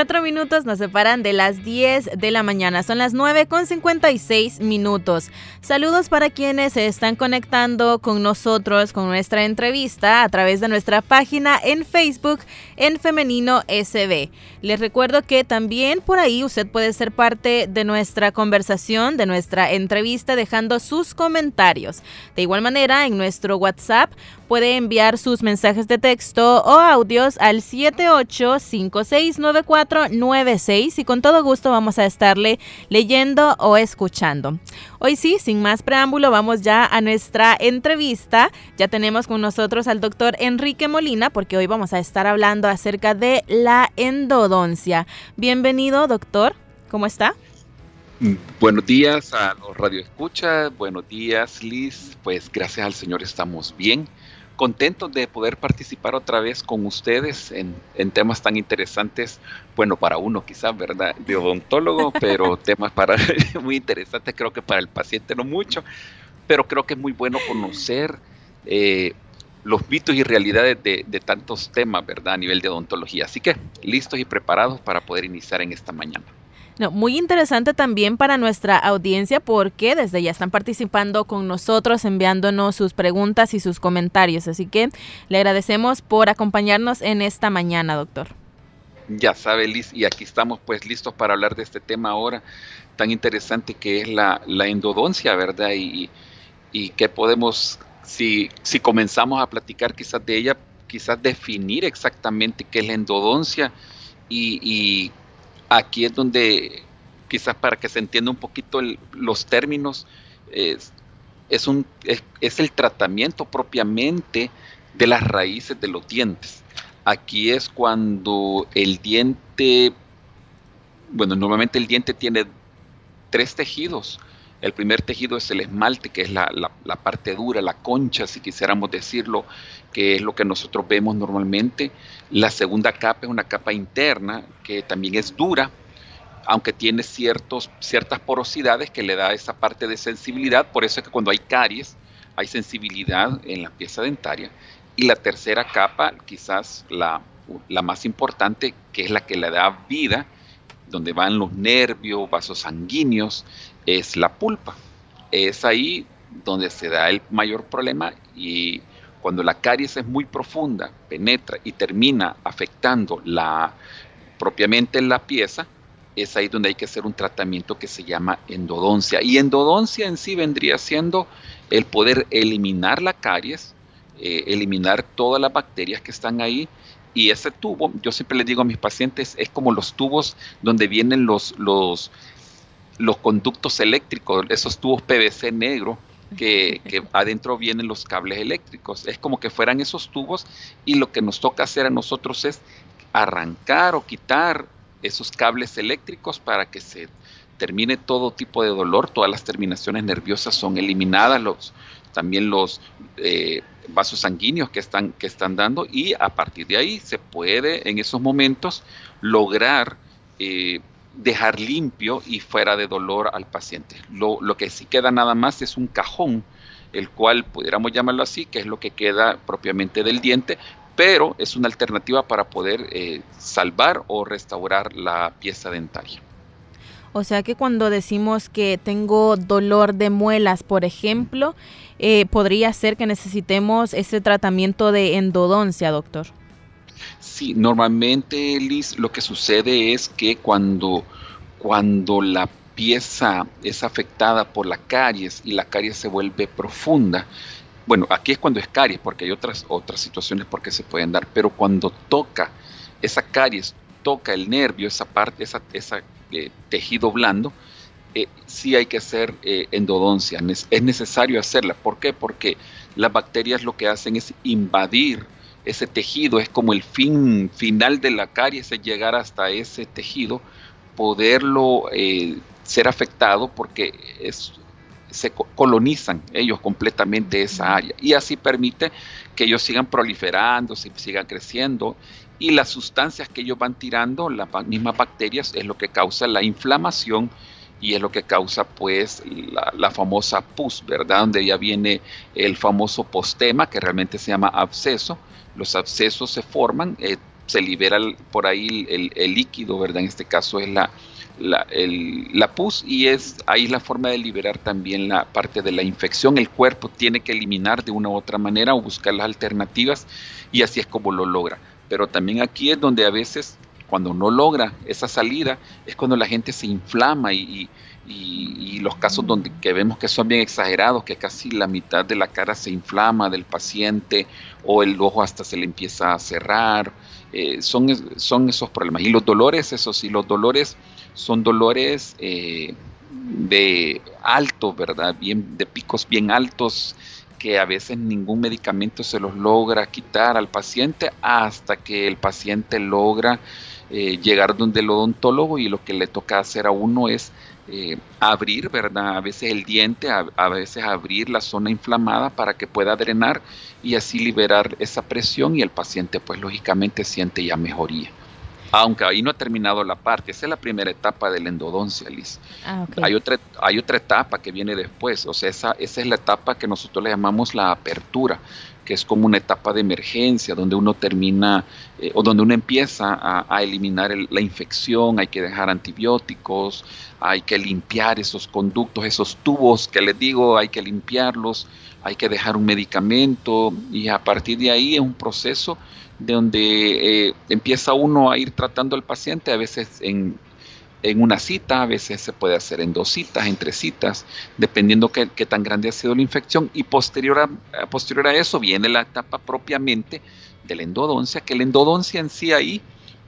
Cuatro minutos nos separan de las 10 de la mañana. Son las 9 con 56 minutos. Saludos para quienes se están conectando con nosotros con nuestra entrevista a través de nuestra página en Facebook en Femenino SB. Les recuerdo que también por ahí usted puede ser parte de nuestra conversación, de nuestra entrevista, dejando sus comentarios. De igual manera, en nuestro WhatsApp puede enviar sus mensajes de texto o audios al 78569496 y con todo gusto vamos a estarle leyendo o escuchando. Hoy sí, sin más preámbulo, vamos ya a nuestra entrevista. Ya tenemos con nosotros al doctor Enrique Molina porque hoy vamos a estar hablando acerca de la endodoncia. Bienvenido, doctor. ¿Cómo está? Buenos días a los radioescuchas, buenos días Liz, pues gracias al Señor estamos bien contentos de poder participar otra vez con ustedes en, temas tan interesantes, bueno, para uno quizás, ¿verdad? De odontólogo, pero temas para muy interesantes, creo que para el paciente no mucho, pero creo que es muy bueno conocer eh, los mitos y realidades de, de tantos temas, ¿verdad? A nivel de odontología. Así que listos y preparados para poder iniciar en esta mañana muy interesante también para nuestra audiencia porque desde ya están participando con nosotros, enviándonos sus preguntas y sus comentarios. Así que le agradecemos por acompañarnos en esta mañana, doctor. Ya sabe, Liz, y aquí estamos pues listos para hablar de este tema ahora tan interesante que es la, endodoncia, ¿verdad? Y, y que podemos, si, si comenzamos a platicar quizás de ella, quizás definir exactamente qué es la endodoncia y, y aquí es donde quizás para que se entienda un poquito los términos, es, es, el tratamiento propiamente de las raíces de los dientes. Aquí es cuando el diente, bueno, normalmente el diente tiene tres tejidos. El primer tejido es el esmalte, que es la, parte dura, la concha, si quisiéramos decirlo, que es lo que nosotros vemos normalmente. La segunda capa es una capa interna, que también es dura, aunque tiene ciertas porosidades que le da esa parte de sensibilidad. Por eso es que cuando hay caries, hay sensibilidad en la pieza dentaria. Y la tercera capa, quizás la, la más importante, que es la que le da vida, donde van los nervios, vasos sanguíneos, es la pulpa. Es ahí donde se da el mayor problema y cuando la caries es muy profunda, penetra y termina afectando la, propiamente la pieza, es ahí donde hay que hacer un tratamiento que se llama endodoncia. Y endodoncia en sí vendría siendo el poder eliminar la caries, eh, eliminar todas las bacterias que están ahí. Y ese tubo, yo siempre le digo a mis pacientes, es como los tubos donde vienen los, los, los conductos eléctricos, esos tubos PVC negro que, adentro vienen los cables eléctricos. Es como que fueran esos tubos y lo que nos toca hacer a nosotros es arrancar o quitar esos cables eléctricos para que se termine todo tipo de dolor, todas las terminaciones nerviosas son eliminadas, los, también los eh, vasos sanguíneos que están, que están dando y a partir de ahí se puede en esos momentos lograr eh, dejar limpio y fuera de dolor al paciente. Lo, que sí queda nada más es un cajón, el cual pudiéramos llamarlo así, que es lo que queda propiamente del diente, pero es una alternativa para poder eh, salvar o restaurar la pieza dentaria. O sea que cuando decimos que tengo dolor de muelas, por ejemplo, eh, podría ser que necesitemos ese tratamiento de endodoncia, doctor. Sí, normalmente, Liz, lo que sucede es que cuando, cuando la pieza es afectada por la caries y la caries se vuelve profunda, bueno, aquí es cuando es caries, porque hay otras, otras situaciones por qué se pueden dar, pero cuando toca esa caries, toca el nervio, esa parte, esa eh, tejido blando, eh, sí hay que hacer eh, endodoncia, es necesario hacerla. ¿Por qué? Porque las bacterias lo que hacen es invadir ese tejido, es como el fin final de la caries, es llegar hasta ese tejido, poderlo ser afectado porque se colonizan ellos completamente esa área y así permite que ellos sigan proliferando, sigan creciendo y las sustancias que ellos van tirando, las mismas bacterias, es lo que causa la inflamación y es lo que causa pues la, famosa pus, ¿verdad? Donde ya viene el famoso postema que realmente se llama absceso. Los abscesos se forman, eh, se libera por ahí el, líquido, ¿verdad? En este caso es la, la, pus y es ahí la forma de liberar también la parte de la infección. El cuerpo tiene que eliminar de una u otra manera o buscar las alternativas y así es como lo logra. Pero también aquí es donde a veces cuando no logra esa salida es cuando la gente se inflama y, los casos donde que vemos que son bien exagerados, que casi la mitad de la cara se inflama del paciente o el ojo hasta se le empieza a cerrar, eh, son, son esos problemas. Y los dolores, eso sí, los dolores son dolores eh, de alto, ¿verdad? Bien, de picos bien altos que a veces ningún medicamento se los logra quitar al paciente hasta que el paciente logra eh, llegar donde el odontólogo y lo que le toca hacer a uno es eh, abrir, ¿verdad? A veces el diente, a, veces abrir la zona inflamada para que pueda drenar y así liberar esa presión y el paciente pues lógicamente siente ya mejoría. Aunque ahí no ha terminado la parte, esa es la primera etapa de la endodoncia, Liz. Ah, hay, otra, hay otra etapa que viene después, o sea, esa, esa es la etapa que nosotros le llamamos la apertura que es como una etapa de emergencia, donde uno termina eh, o donde uno empieza a, eliminar la infección, hay que dejar antibióticos, hay que limpiar esos conductos, esos tubos que les digo, hay que limpiarlos, hay que dejar un medicamento y a partir de ahí es un proceso de donde eh, empieza uno a ir tratando al paciente, a veces en en una cita, a veces se puede hacer en dos citas, en tres citas, dependiendo qué, tan grande ha sido la infección. Y posterior a, posterior a eso viene la etapa propiamente de la endodoncia, que la endodoncia en sí ahí,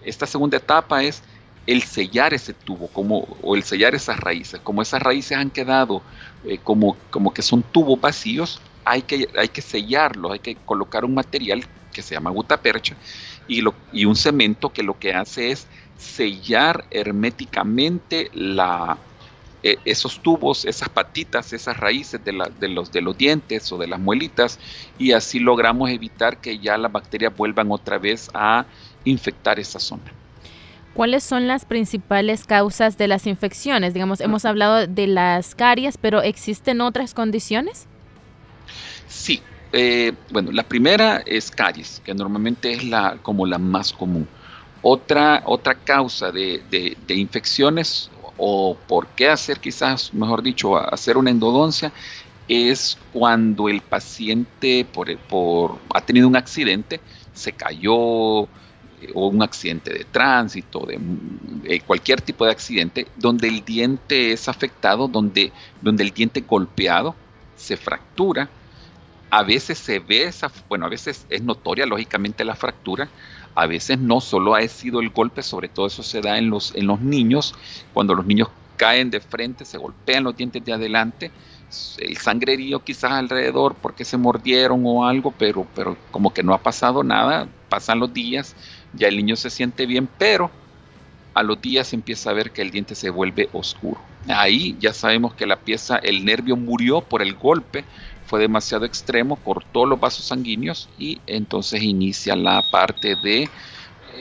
esta segunda etapa es el sellar ese tubo, como, o el sellar esas raíces. Como esas raíces han quedado eh, como, como que son tubos vacíos, hay que, hay que sellarlos, hay que colocar un material que se llama gutapercha y, lo, y un cemento que lo que hace es sellar herméticamente la, e, esos tubos, esas patitas, esas raíces de, de, los, de los dientes o de las muelitas y así logramos evitar que ya las bacterias vuelvan otra vez a infectar esa zona. ¿Cuáles son las principales causas de las infecciones? Digamos, hemos hablado de las caries, pero ¿existen otras condiciones? Sí, eh, bueno, la primera es caries, que normalmente es la, como la más común. Otra, otra causa de, infecciones o por qué hacer quizás, mejor dicho, hacer una endodoncia es cuando el paciente por, por, ha tenido un accidente, se cayó eh, o un accidente de tránsito, de, cualquier tipo de accidente, donde el diente es afectado, donde, donde el diente golpeado se fractura. A veces se ve esa, bueno, a veces es notoria lógicamente la fractura, a veces no solo ha sido el golpe, sobre todo eso se da en los, en los niños, cuando los niños caen de frente, se golpean los dientes de adelante, el sangrerío quizás alrededor porque se mordieron o algo, pero, pero como que no ha pasado nada, pasan los días, ya el niño se siente bien, pero a los días empieza a ver que el diente se vuelve oscuro. Ahí ya sabemos que la pieza, el nervio murió por el golpe, fue demasiado extremo, cortó los vasos sanguíneos y entonces inicia la parte de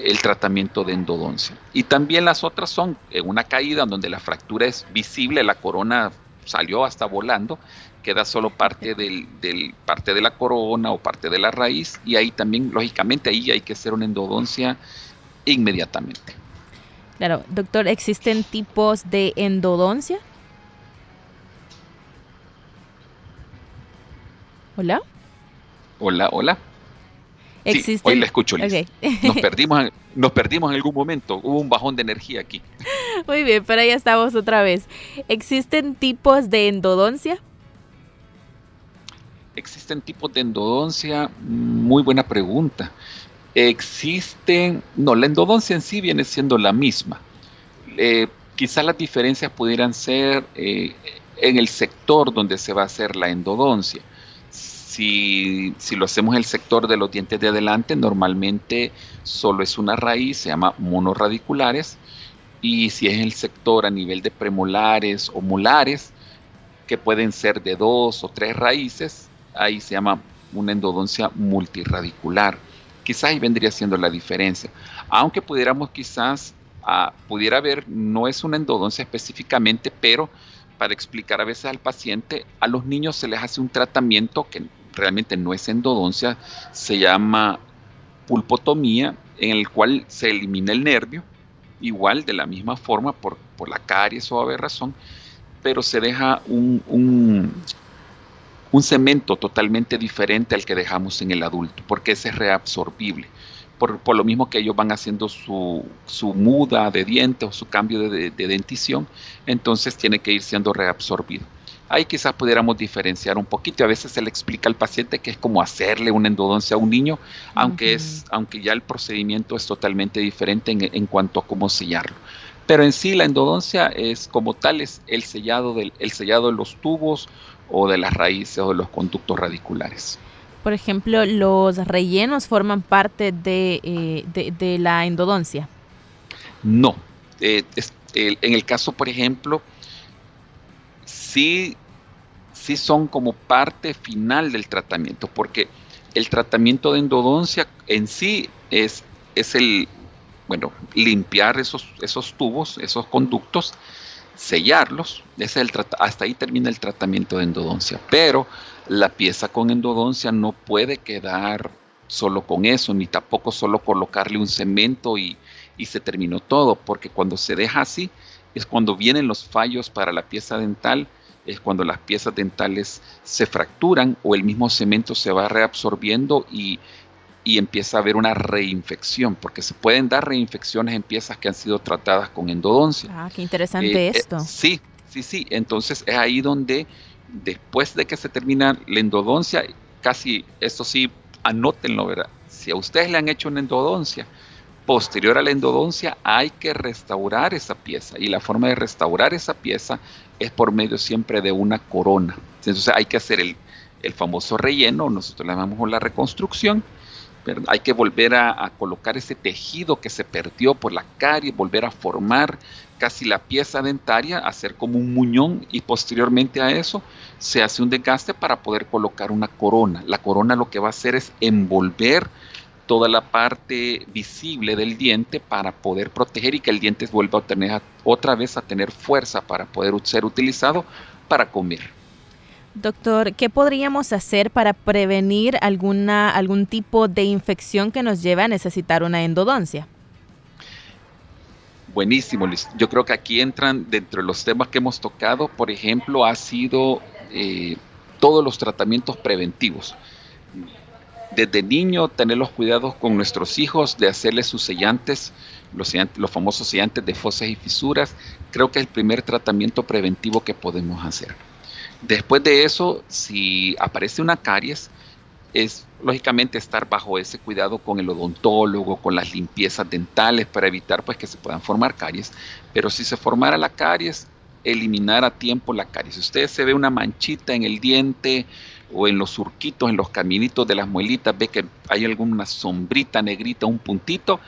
el tratamiento de endodoncia. Y también las otras son en una caída donde la fractura es visible, la corona salió hasta volando, queda solo parte del, del, parte de la corona o parte de la raíz y ahí también lógicamente ahí hay que hacer una endodoncia inmediatamente. Claro, doctor, ¿existen tipos de endodoncia? Hola. Hola, hola. Sí, hoy la escucho, Liz. Nos, perdimos, nos perdimos en algún momento. Hubo un bajón de energía aquí. Muy bien, pero ya estamos otra vez. ¿Existen tipos de endodoncia? ¿Existen tipos de endodoncia? Muy buena pregunta. Existen, no, la endodoncia en sí viene siendo la misma. Eh, quizás las diferencias pudieran ser eh, en el sector donde se va a hacer la endodoncia. Si, lo hacemos el sector de los dientes de adelante, normalmente solo es una raíz, se llama monorradiculares. y si es el sector a nivel de premolares o molares, que pueden ser de dos o tres raíces, ahí se llama una endodoncia multiradicular. Quizás ahí vendría siendo la diferencia. Aunque pudiéramos quizás, ah, pudiera haber, no es una endodoncia específicamente, pero para explicar a veces al paciente, a los niños se les hace un tratamiento que realmente no es endodoncia, se llama pulpotomía, en el cual se elimina el nervio igual de la misma forma por, la caries o aberrazón, pero se deja un, un, cemento totalmente diferente al que dejamos en el adulto, porque ese es reabsorbible. Por, lo mismo que ellos van haciendo su, muda de dientes o su cambio de dentición, entonces tiene que ir siendo reabsorbido. Ahí quizás pudiéramos diferenciar un poquito. A veces se le explica al paciente que es como hacerle una endodoncia a un niño, aunque, es, aunque ya el procedimiento es totalmente diferente en, cuanto a cómo sellarlo. Pero en sí la endodoncia es como tal, es el sellado, del, el sellado de los tubos o de las raíces o de los conductos radiculares. Por ejemplo, los rellenos forman parte de, eh, la endodoncia. No. Eh, en el caso, por ejemplo, sí sí son como parte final del tratamiento, porque el tratamiento de endodoncia en sí es, es el, bueno, limpiar esos, esos tubos, esos conductos, sellarlos, es el hasta ahí termina el tratamiento de endodoncia, pero la pieza con endodoncia no puede quedar solo con eso, ni tampoco solo colocarle un cemento y, y se terminó todo, porque cuando se deja así es cuando vienen los fallos para la pieza dental, es cuando las piezas dentales se fracturan o el mismo cemento se va reabsorbiendo y, empieza a haber una reinfección, porque se pueden dar reinfecciones en piezas que han sido tratadas con endodoncia. Ah, qué interesante eh, eh, esto. sí, sí, sí. Entonces es ahí donde después de que se termina la endodoncia, casi, esto sí, anótenlo, ¿verdad? Si a ustedes le han hecho una endodoncia, posterior a la endodoncia hay que restaurar esa pieza y la forma de restaurar esa pieza es por medio siempre de una corona. Entonces hay que hacer el, famoso relleno, nosotros le llamamos la reconstrucción, hay que volver a, colocar ese tejido que se perdió por la carie, volver a formar casi la pieza dentaria, hacer como un muñón y posteriormente a eso se hace un desgaste para poder colocar una corona. La corona lo que va a hacer es envolver toda la parte visible del diente para poder proteger y que el diente vuelva a tener otra vez a tener fuerza para poder ser utilizado para comer. Doctor, ¿qué podríamos hacer para prevenir alguna, algún tipo de infección que nos lleve a necesitar una endodoncia? Buenísimo, Luis. Yo creo que aquí entran dentro de los temas que hemos tocado, por ejemplo, ha sido eh, todos los tratamientos preventivos desde niño tener los cuidados con nuestros hijos, de hacerles sus sellantes, los, famosos sellantes de fosas y fisuras, creo que es el primer tratamiento preventivo que podemos hacer. Después de eso, si aparece una caries, es lógicamente estar bajo ese cuidado con el odontólogo, con las limpiezas dentales para evitar pues que se puedan formar caries, pero si se formara la caries, eliminar a tiempo la caries. Si usted se ve una manchita en el diente, o en los surquitos, en los caminitos de las muelitas, ve que hay alguna sombrita negrita, un puntito,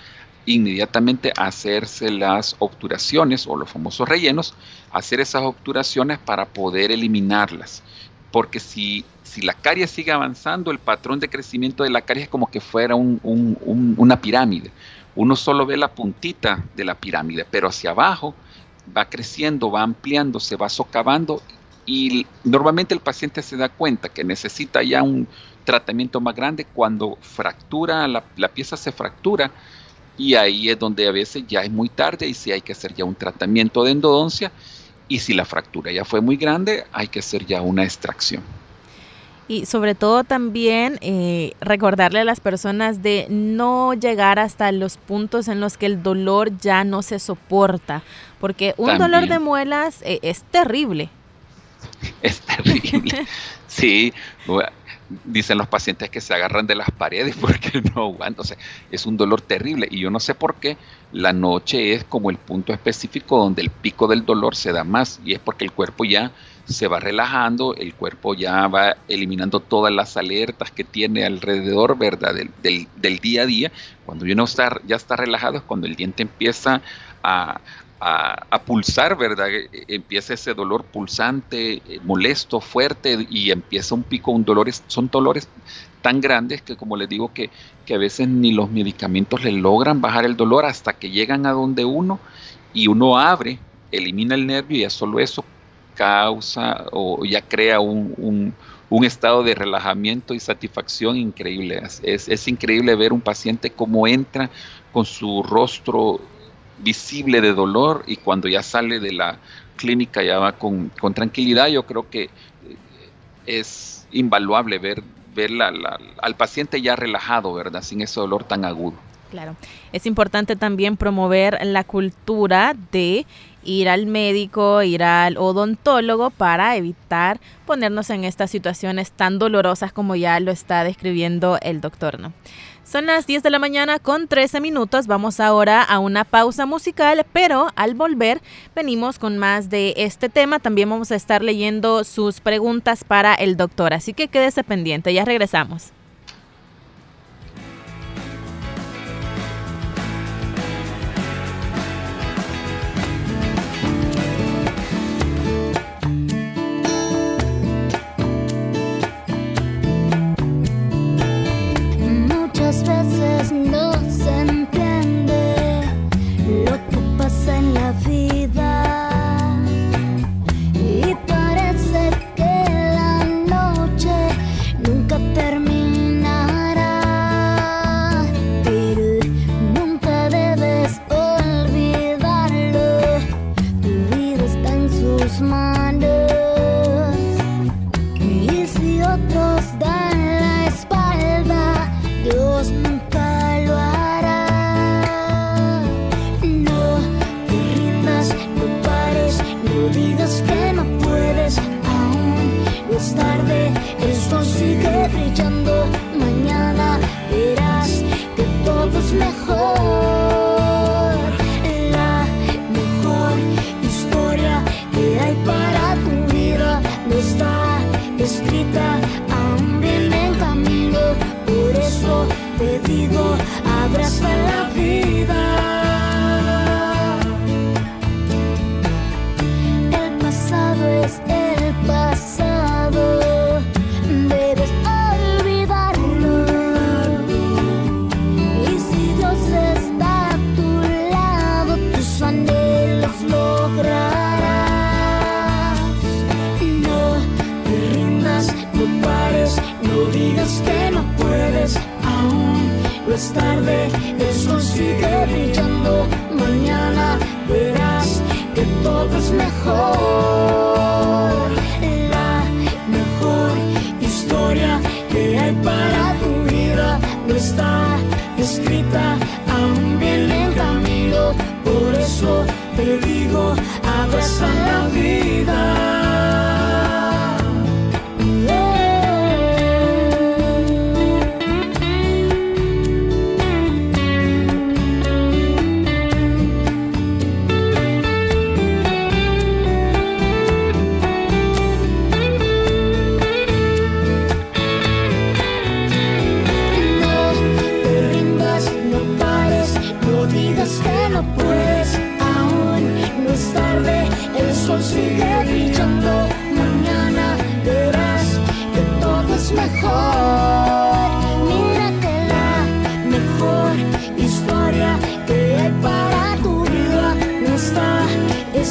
inmediatamente hacerse las obturaciones o los famosos rellenos, hacer esas obturaciones para poder eliminarlas. Porque si, si la caries sigue avanzando, el patrón de crecimiento de la caries es como que fuera una pirámide. Uno solo ve la puntita de la pirámide, pero hacia abajo va creciendo, va ampliando, se va socavando y normalmente el paciente se da cuenta que necesita ya un tratamiento más grande cuando fractura, la, pieza se fractura y ahí es donde a veces ya es muy tarde y si hay que hacer ya un tratamiento de endodoncia y si la fractura ya fue muy grande hay que hacer ya una extracción. Y sobre todo también eh, recordarle a las personas de no llegar hasta los puntos en los que el dolor ya no se soporta, porque un dolor de muelas eh, es terrible. Es terrible. Sí, dicen los pacientes que se agarran de las paredes porque no aguantan. O sea, es un dolor terrible. Y yo no sé por qué la noche es como el punto específico donde el pico del dolor se da más. Y es porque el cuerpo ya se va relajando, el cuerpo ya va eliminando todas las alertas que tiene alrededor, ¿verdad? Del, día a día. Cuando uno ya está relajado es cuando el diente empieza a, a, pulsar, ¿verdad? E, empieza ese dolor pulsante, eh, molesto, fuerte y empieza un pico, un dolor, son dolores tan grandes que como les digo que, que a veces ni los medicamentos le logran bajar el dolor hasta que llegan a donde uno y uno abre, elimina el nervio y ya solo eso causa o ya crea un, estado de relajamiento y satisfacción increíble. Es, es, increíble ver un paciente cómo entra con su rostro visible de dolor y cuando ya sale de la clínica ya va con, tranquilidad. Yo creo que es invaluable ver, ver al paciente ya relajado, ¿verdad? Sin ese dolor tan agudo. Claro. Es importante también promover la cultura de ir al médico, ir al odontólogo para evitar ponernos en estas situaciones tan dolorosas como ya lo está describiendo el doctor. Son las 10 de la mañana con 13 minutos. Vamos ahora a una pausa musical, pero al volver venimos con más de este tema. También vamos a estar leyendo sus preguntas para el doctor, así que quédese pendiente. Ya regresamos. no se entiende lo que pasa en la vida. digas que no puedes aún, no es tarde, el sol sigue brillando, mañana verás que todo es mejor.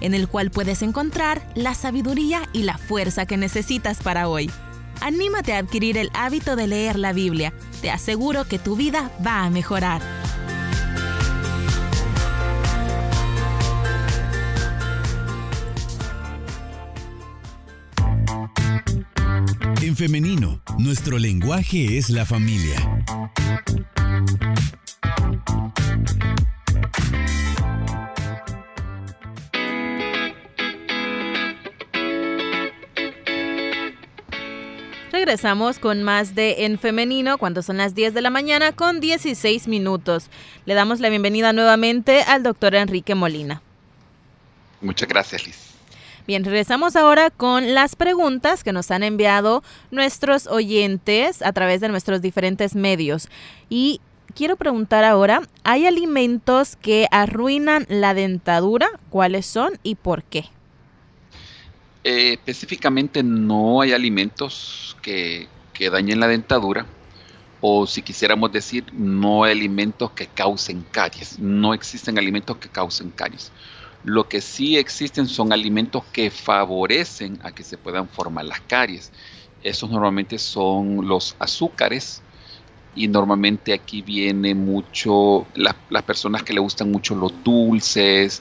en el cual puedes encontrar la sabiduría y la fuerza que necesitas para hoy. Anímate a adquirir el hábito de leer la Biblia. Te aseguro que tu vida va a mejorar. En femenino, nuestro lenguaje es la familia. Regresamos con más de En Femenino cuando son las 10 de la mañana con 16 minutos. Le damos la bienvenida nuevamente al doctor Enrique Molina. Muchas gracias, Liz. Bien, regresamos ahora con las preguntas que nos han enviado nuestros oyentes a través de nuestros diferentes medios. Y quiero preguntar ahora, ¿hay alimentos que arruinan la dentadura? ¿Cuáles son y por qué? Eh, específicamente no hay alimentos que, que dañen la dentadura o si quisiéramos decir, no hay alimentos que causen caries. No existen alimentos que causen caries. Lo que sí existen son alimentos que favorecen a que se puedan formar las caries. Esos normalmente son los azúcares y normalmente aquí viene mucho las personas que le gustan mucho los dulces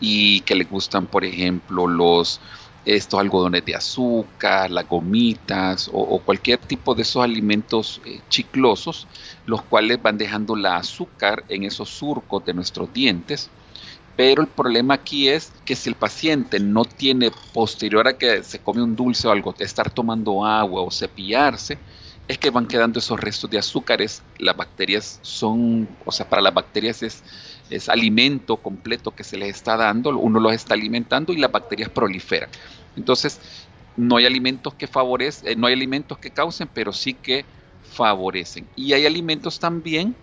y que le gustan, por ejemplo, los estos algodones de azúcar, las gomitas o, cualquier tipo de esos alimentos eh, chiclosos, los cuales van dejando la azúcar en esos surcos de nuestros dientes pero el problema aquí es que si el paciente no tiene posterior a que se come un dulce o algo, estar tomando agua o cepillarse, es que van quedando esos restos de azúcares. Las bacterias son, o sea, para las bacterias es, es alimento completo que se les está dando, uno los está alimentando y las bacterias proliferan. Entonces, no hay alimentos que favorecen, eh, no hay alimentos que causen, pero sí que favorecen. Y hay alimentos también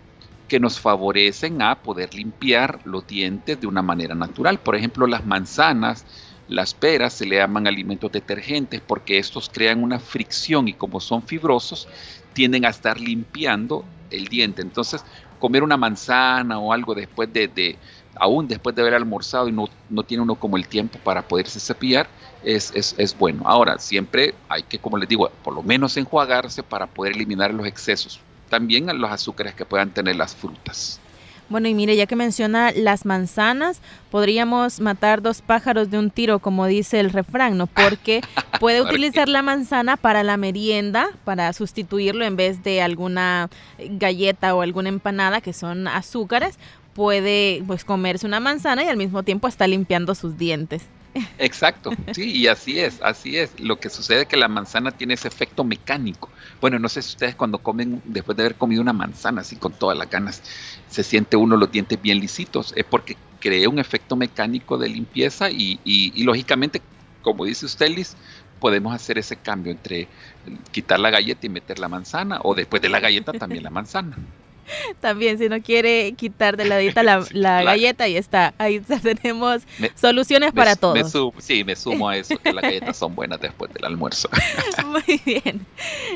que nos favorecen a poder limpiar los dientes de una manera natural. Por ejemplo, las manzanas, las peras se le llaman alimentos detergentes porque estos crean una fricción y como son fibrosos, tienden a estar limpiando el diente. Entonces, comer una manzana o algo después de, aún después de haber almorzado y no, no, tiene uno como el tiempo para poderse cepillar, es, es, es bueno. Ahora, siempre hay que, como les digo, por lo menos enjuagarse para poder eliminar los excesos también los azúcares que puedan tener las frutas. Bueno, y mire, ya que menciona las manzanas, podríamos matar dos pájaros de un tiro, como dice el refrán, ¿no? Porque puede utilizar la manzana para la merienda, para sustituirlo en vez de alguna galleta o alguna empanada que son azúcares, puede pues comerse una manzana y al mismo tiempo está limpiando sus dientes. Exacto, sí, y así es, así es. Lo que sucede es que la manzana tiene ese efecto mecánico. Bueno, no sé si ustedes cuando comen, después de haber comido una manzana así con todas las ganas, se siente uno los dientes bien lisitos. Es porque crea un efecto mecánico de limpieza y, y, lógicamente, como dice usted, Liz, podemos hacer ese cambio entre quitar la galleta y meter la manzana, o después de la galleta también la manzana. También, si no quiere quitar de la dieta la, galleta, ahí está. Ahí tenemos soluciones para todos. sí, me sumo a eso, que las galletas son buenas después del almuerzo. Muy bien.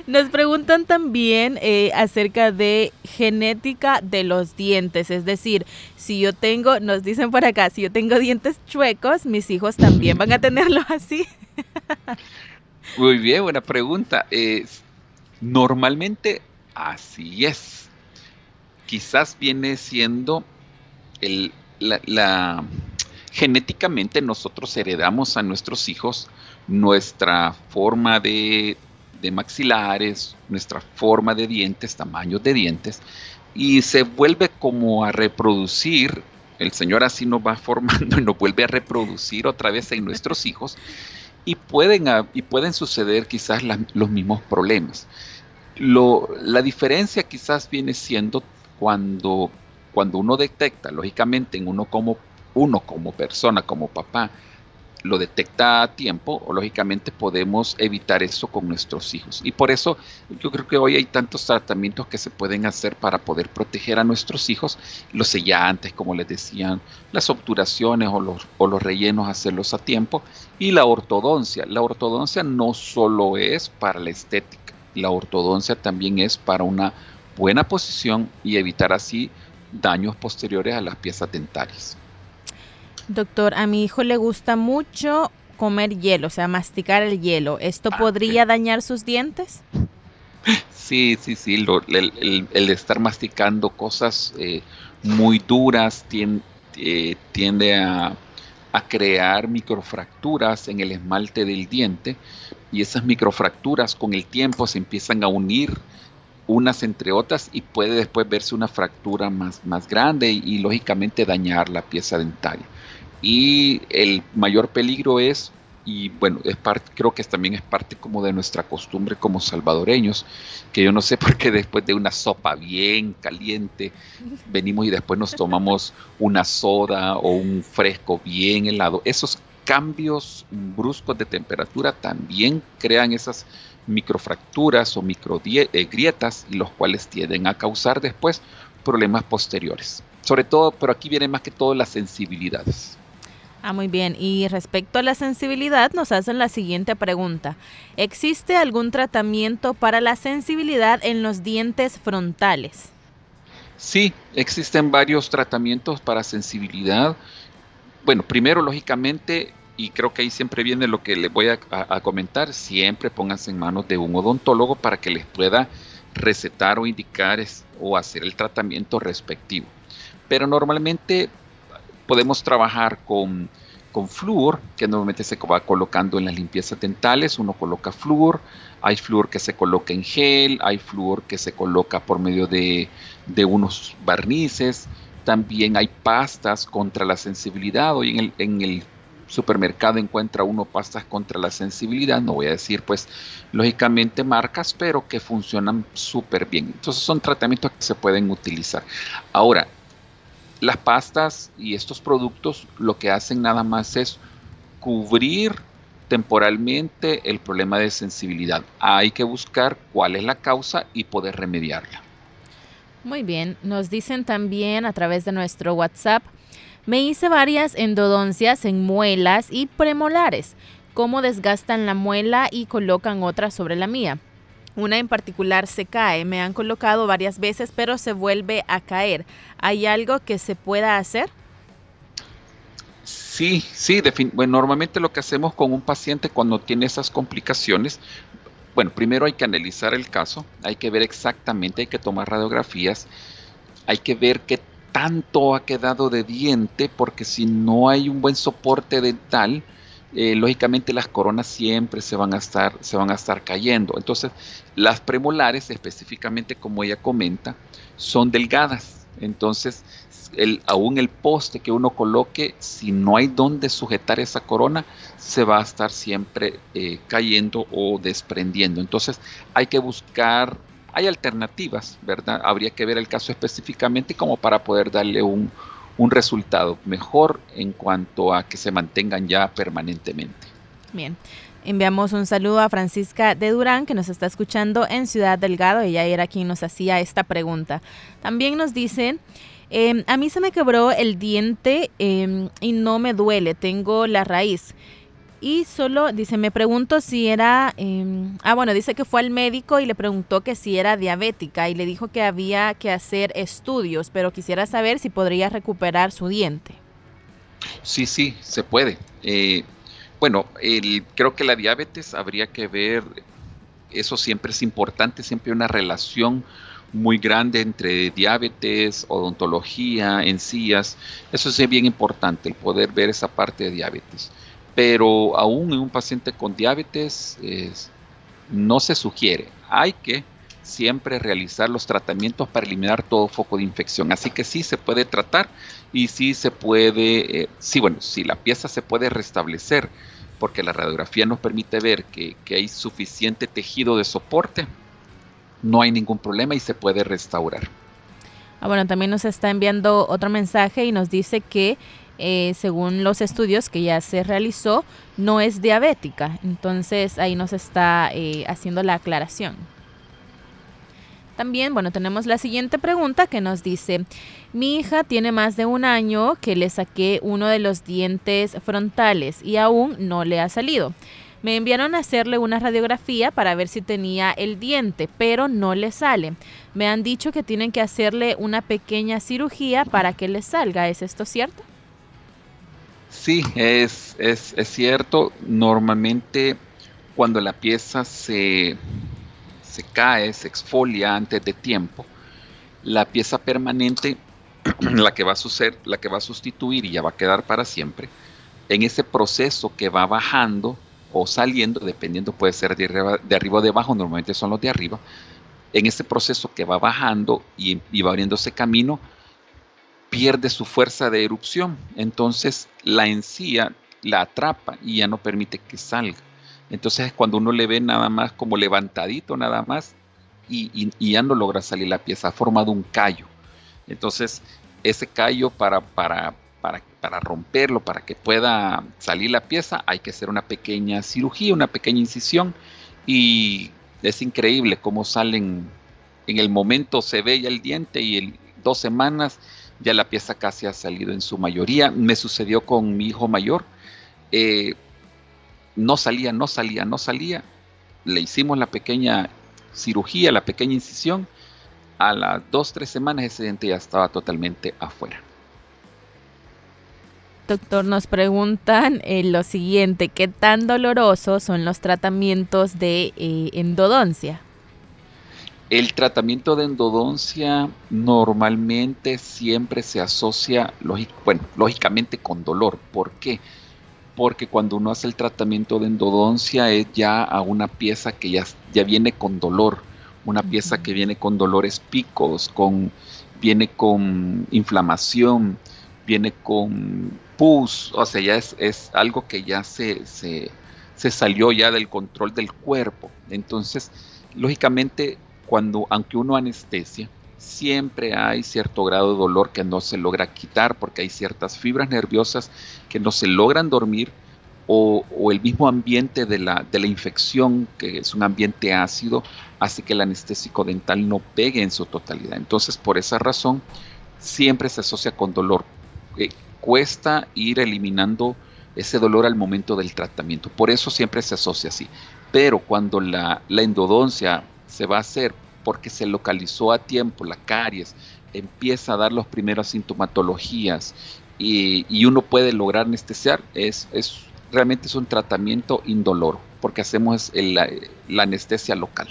Nos preguntan también eh, acerca de genética de los dientes. Es decir, si yo tengo, nos dicen por acá, si yo tengo dientes chuecos, mis hijos también van a tenerlos así. Muy bien, buena pregunta. normalmente así es quizás viene siendo el, la, genéticamente nosotros heredamos a nuestros hijos nuestra forma de, de, maxilares, nuestra forma de dientes, tamaños de dientes, y se vuelve como a reproducir, el Señor así nos va formando y nos vuelve a reproducir otra vez en nuestros hijos, y pueden, y pueden suceder quizás los mismos problemas. Lo, la diferencia quizás viene siendo cuando, cuando uno detecta, lógicamente, en uno como, uno como persona, como papá, lo detecta a tiempo, o lógicamente podemos evitar eso con nuestros hijos. Y por eso yo creo que hoy hay tantos tratamientos que se pueden hacer para poder proteger a nuestros hijos, los sellantes, como les decían, las obturaciones o los, o los rellenos, hacerlos a tiempo, y la ortodoncia. La ortodoncia no solo es para la estética, la ortodoncia también es para una buena posición y evitar así daños posteriores a las piezas dentales. Doctor, a mi hijo le gusta mucho comer hielo, o sea, masticar el hielo. ¿Esto ah, podría dañar sus dientes? Sí, sí, sí. el, estar masticando cosas eh, muy duras eh, tiende, a, a, crear microfracturas en el esmalte del diente y esas microfracturas con el tiempo se empiezan a unir unas entre otras y puede después verse una fractura más, más grande y, lógicamente dañar la pieza dentaria. Y el mayor peligro es, y bueno, es parte, creo que también es parte como de nuestra costumbre como salvadoreños, que yo no sé por qué después de una sopa bien caliente, venimos y después nos tomamos una soda o un fresco bien helado. Esos cambios bruscos de temperatura también crean esas microfracturas o microgrietas, eh, los cuales tienden a causar después problemas posteriores. Sobre todo, pero aquí viene más que todo las sensibilidades. Ah, muy bien. Y respecto a la sensibilidad, nos hacen la siguiente pregunta. ¿Existe algún tratamiento para la sensibilidad en los dientes frontales? Sí, existen varios tratamientos para sensibilidad. Bueno, primero, lógicamente, y creo que ahí siempre viene lo que les voy a, comentar, siempre pónganse en manos de un odontólogo para que les pueda recetar o indicar o hacer el tratamiento respectivo. Pero normalmente podemos trabajar con, con flúor, que normalmente se va colocando en las limpiezas dentales. Uno coloca flúor, hay flúor que se coloca en gel, hay flúor que se coloca por medio de, de unos barnices. También hay pastas contra la sensibilidad. Hoy en el supermercado encuentra uno pastas contra la sensibilidad, no voy a decir pues lógicamente marcas, pero que funcionan súper bien. Entonces son tratamientos que se pueden utilizar. Ahora, las pastas y estos productos lo que hacen nada más es cubrir temporalmente el problema de sensibilidad. Hay que buscar cuál es la causa y poder remediarla. Muy bien, nos dicen también a través de nuestro WhatsApp, me hice varias endodoncias en muelas y premolares, cómo desgastan la muela y colocan otra sobre la mía. Una en particular se cae, me han colocado varias veces, pero se vuelve a caer. ¿Hay algo que se pueda hacer? Sí, sí, bueno, normalmente lo que hacemos con un paciente cuando tiene esas complicaciones, bueno, primero hay que analizar el caso, hay que ver exactamente, hay que tomar radiografías, hay que ver qué tanto ha quedado de diente, porque si no hay un buen soporte dental, eh, lógicamente las coronas siempre se van a estar se van a estar cayendo. Entonces las premolares específicamente como ella comenta son delgadas. Entonces el, aún el poste que uno coloque si no hay donde sujetar esa corona se va a estar siempre eh, cayendo o desprendiendo. Entonces hay que buscar hay alternativas verdad habría que ver el caso específicamente como para poder darle un un resultado mejor en cuanto a que se mantengan ya permanentemente. Bien. Enviamos un saludo a Francisca de Durán, que nos está escuchando en Ciudad Delgado. Ella era quien nos hacía esta pregunta. También nos dicen, em, a mí se me quebró el diente em, y no me duele, tengo la raíz. Y solo dice, me pregunto si era, em, ah bueno, dice que fue al médico y le preguntó que si era diabética y le dijo que había que hacer estudios, pero quisiera saber si podría recuperar su diente. Sí, sí, se puede. Eh, bueno, el, creo que la diabetes habría que ver, eso siempre es importante, siempre hay una relación muy grande entre diabetes, odontología, encías. Eso es bien importante, el poder ver esa parte de diabetes pero aún en un paciente con diabetes no se sugiere. Hay que siempre realizar los tratamientos para eliminar todo foco de infección. Así que sí se puede tratar y sí se puede, eh, sí, bueno, si la pieza se puede restablecer, porque la radiografía nos permite ver que, que hay suficiente tejido de soporte, no hay ningún problema y se puede restaurar. Ah, bueno, también nos está enviando otro mensaje y nos dice que eh, según los estudios que ya se realizó, no es diabética. Entonces ahí nos está eh, haciendo la aclaración. También, bueno, tenemos la siguiente pregunta que nos dice, mi hija tiene más de un año que le saqué uno de los dientes frontales y aún no le ha salido. Me enviaron a hacerle una radiografía para ver si tenía el diente, pero no le sale. Me han dicho que tienen que hacerle una pequeña cirugía para que le salga. ¿Es esto cierto? Sí, es, es, cierto. Normalmente cuando la pieza se, se cae, se exfolia antes de tiempo, la pieza permanente, la que va a suceder, la que va a sustituir y ya va a quedar para siempre, en ese proceso que va bajando o saliendo, dependiendo, puede ser de arriba, de o de abajo, normalmente son los de arriba, en ese proceso que va bajando y, y va abriéndose camino, pierde su fuerza de erupción. Entonces la encía la atrapa y ya no permite que salga. Entonces es cuando uno le ve nada más como levantadito nada más y, ya no logra salir la pieza, ha formado un callo. Entonces ese callo para, para, para, para romperlo, para que pueda salir la pieza, hay que hacer una pequeña cirugía, una pequeña incisión y es increíble cómo salen, en el momento se ve ya el diente y en dos semanas ya la pieza casi ha salido en su mayoría. Me sucedió con mi hijo mayor. Eh, no salía, no salía, no salía. Le hicimos la pequeña cirugía, la pequeña incisión. A las dos, tres semanas ese diente ya estaba totalmente afuera. Doctor, nos preguntan eh, lo siguiente, ¿qué tan dolorosos son los tratamientos de eh, endodoncia? El tratamiento de endodoncia normalmente siempre se asocia, bueno, lógicamente con dolor. ¿Por qué? porque cuando uno hace el tratamiento de endodoncia es ya a una pieza que ya, ya viene con dolor, una pieza que viene con dolores picos, con, viene con inflamación, viene con pus, o sea, ya es, algo que ya se, se, se, salió ya del control del cuerpo. Entonces, lógicamente, cuando, aunque uno anestesia, siempre hay cierto grado de dolor que no se logra quitar porque hay ciertas fibras nerviosas que no se logran dormir o, el mismo ambiente de la, de la, infección, que es un ambiente ácido, hace que el anestésico dental no pegue en su totalidad. Entonces, por esa razón, siempre se asocia con dolor. Eh, cuesta ir eliminando ese dolor al momento del tratamiento. Por eso siempre se asocia así. Pero cuando la, la endodoncia se va a hacer porque se localizó a tiempo la caries, empieza a dar las primeras sintomatologías y, uno puede lograr anestesiar, es, es, realmente es un tratamiento indoloro, porque hacemos la, anestesia local.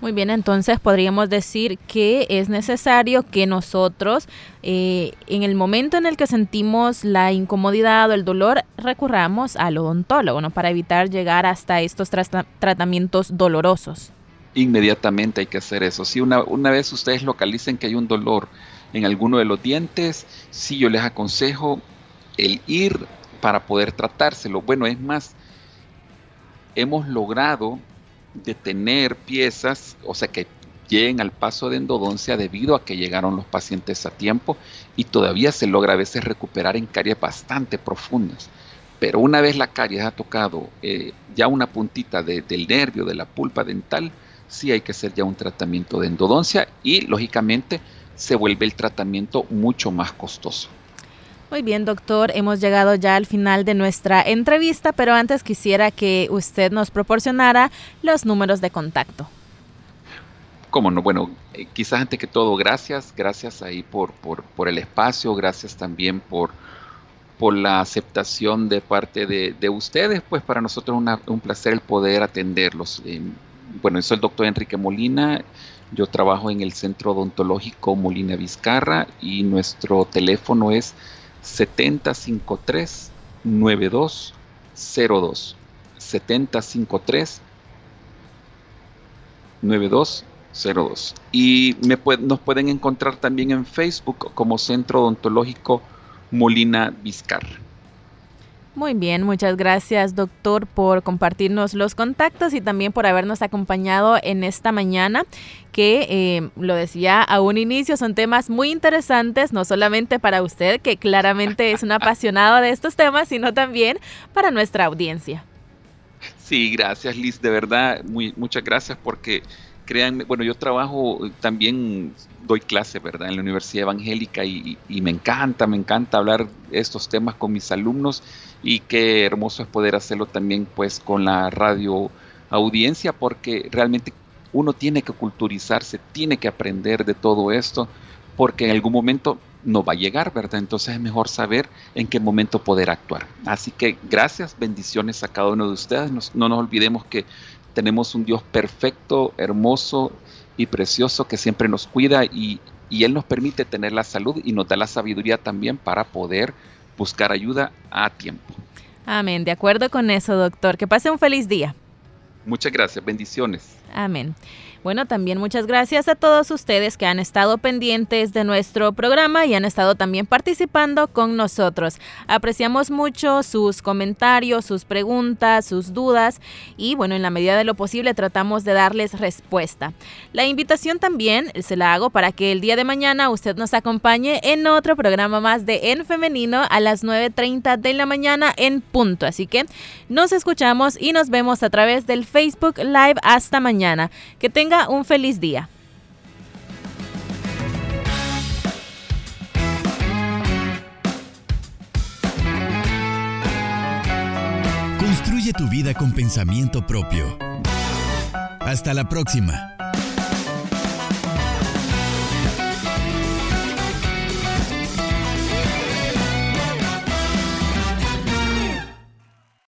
Muy bien, entonces podríamos decir que es necesario que nosotros, eh, en el momento en el que sentimos la incomodidad o el dolor, recurramos al odontólogo, ¿no? Para evitar llegar hasta estos tratamientos dolorosos inmediatamente hay que hacer eso. Si una, una vez ustedes localicen que hay un dolor en alguno de los dientes, sí yo les aconsejo el ir para poder tratárselo. Bueno, es más, hemos logrado detener piezas, o sea, que lleguen al paso de endodoncia debido a que llegaron los pacientes a tiempo y todavía se logra a veces recuperar en caries bastante profundas. Pero una vez la caries ha tocado eh, ya una puntita del nervio, de la pulpa dental, sí hay que hacer ya un tratamiento de endodoncia y lógicamente se vuelve el tratamiento mucho más costoso. Muy bien, doctor, hemos llegado ya al final de nuestra entrevista, pero antes quisiera que usted nos proporcionara los números de contacto. Cómo no, bueno, eh, quizás antes que todo, gracias, gracias ahí por, por, el espacio, gracias también por, por la aceptación de parte de, ustedes, pues para nosotros es un placer el poder atenderlos bueno, soy el doctor Enrique Molina, yo trabajo en el Centro Odontológico Molina Vizcarra y nuestro teléfono es 7053 9202 7053 9202 y nos pueden encontrar también en Facebook como Centro Odontológico Molina Vizcarra. Muy bien, muchas gracias doctor por compartirnos los contactos y también por habernos acompañado en esta mañana que eh, lo decía a un inicio, son temas muy interesantes, no solamente para usted, que claramente es un apasionado de estos temas, sino también para nuestra audiencia. Sí, gracias Liz, de verdad, muy, muchas gracias porque créanme, bueno, yo trabajo también, doy clase, ¿verdad? En la Universidad Evangélica y, y me encanta, me encanta hablar estos temas con mis alumnos y qué hermoso es poder hacerlo también pues con la radio audiencia porque realmente uno tiene que culturizarse, tiene que aprender de todo esto porque en algún momento no va a llegar, ¿verdad? Entonces es mejor saber en qué momento poder actuar. Así que gracias, bendiciones a cada uno de ustedes. no nos olvidemos que tenemos un Dios perfecto, hermoso y precioso que siempre nos cuida y, y Él nos permite tener la salud y nos da la sabiduría también para poder buscar ayuda a tiempo. Amén, de acuerdo con eso, doctor. Que pase un feliz día. Muchas gracias, bendiciones. Amén. Bueno, también muchas gracias a todos ustedes que han estado pendientes de nuestro programa y han estado también participando con nosotros. Apreciamos mucho sus comentarios, sus preguntas, sus dudas y bueno, en la medida de lo posible tratamos de darles respuesta. La invitación también se la hago para que el día de mañana usted nos acompañe en otro programa más de En Femenino a las 9.30 de la mañana en punto. Así que nos escuchamos y nos vemos a través del Facebook Live hasta Que tenga un feliz día. Construye tu vida con pensamiento propio. Hasta la próxima.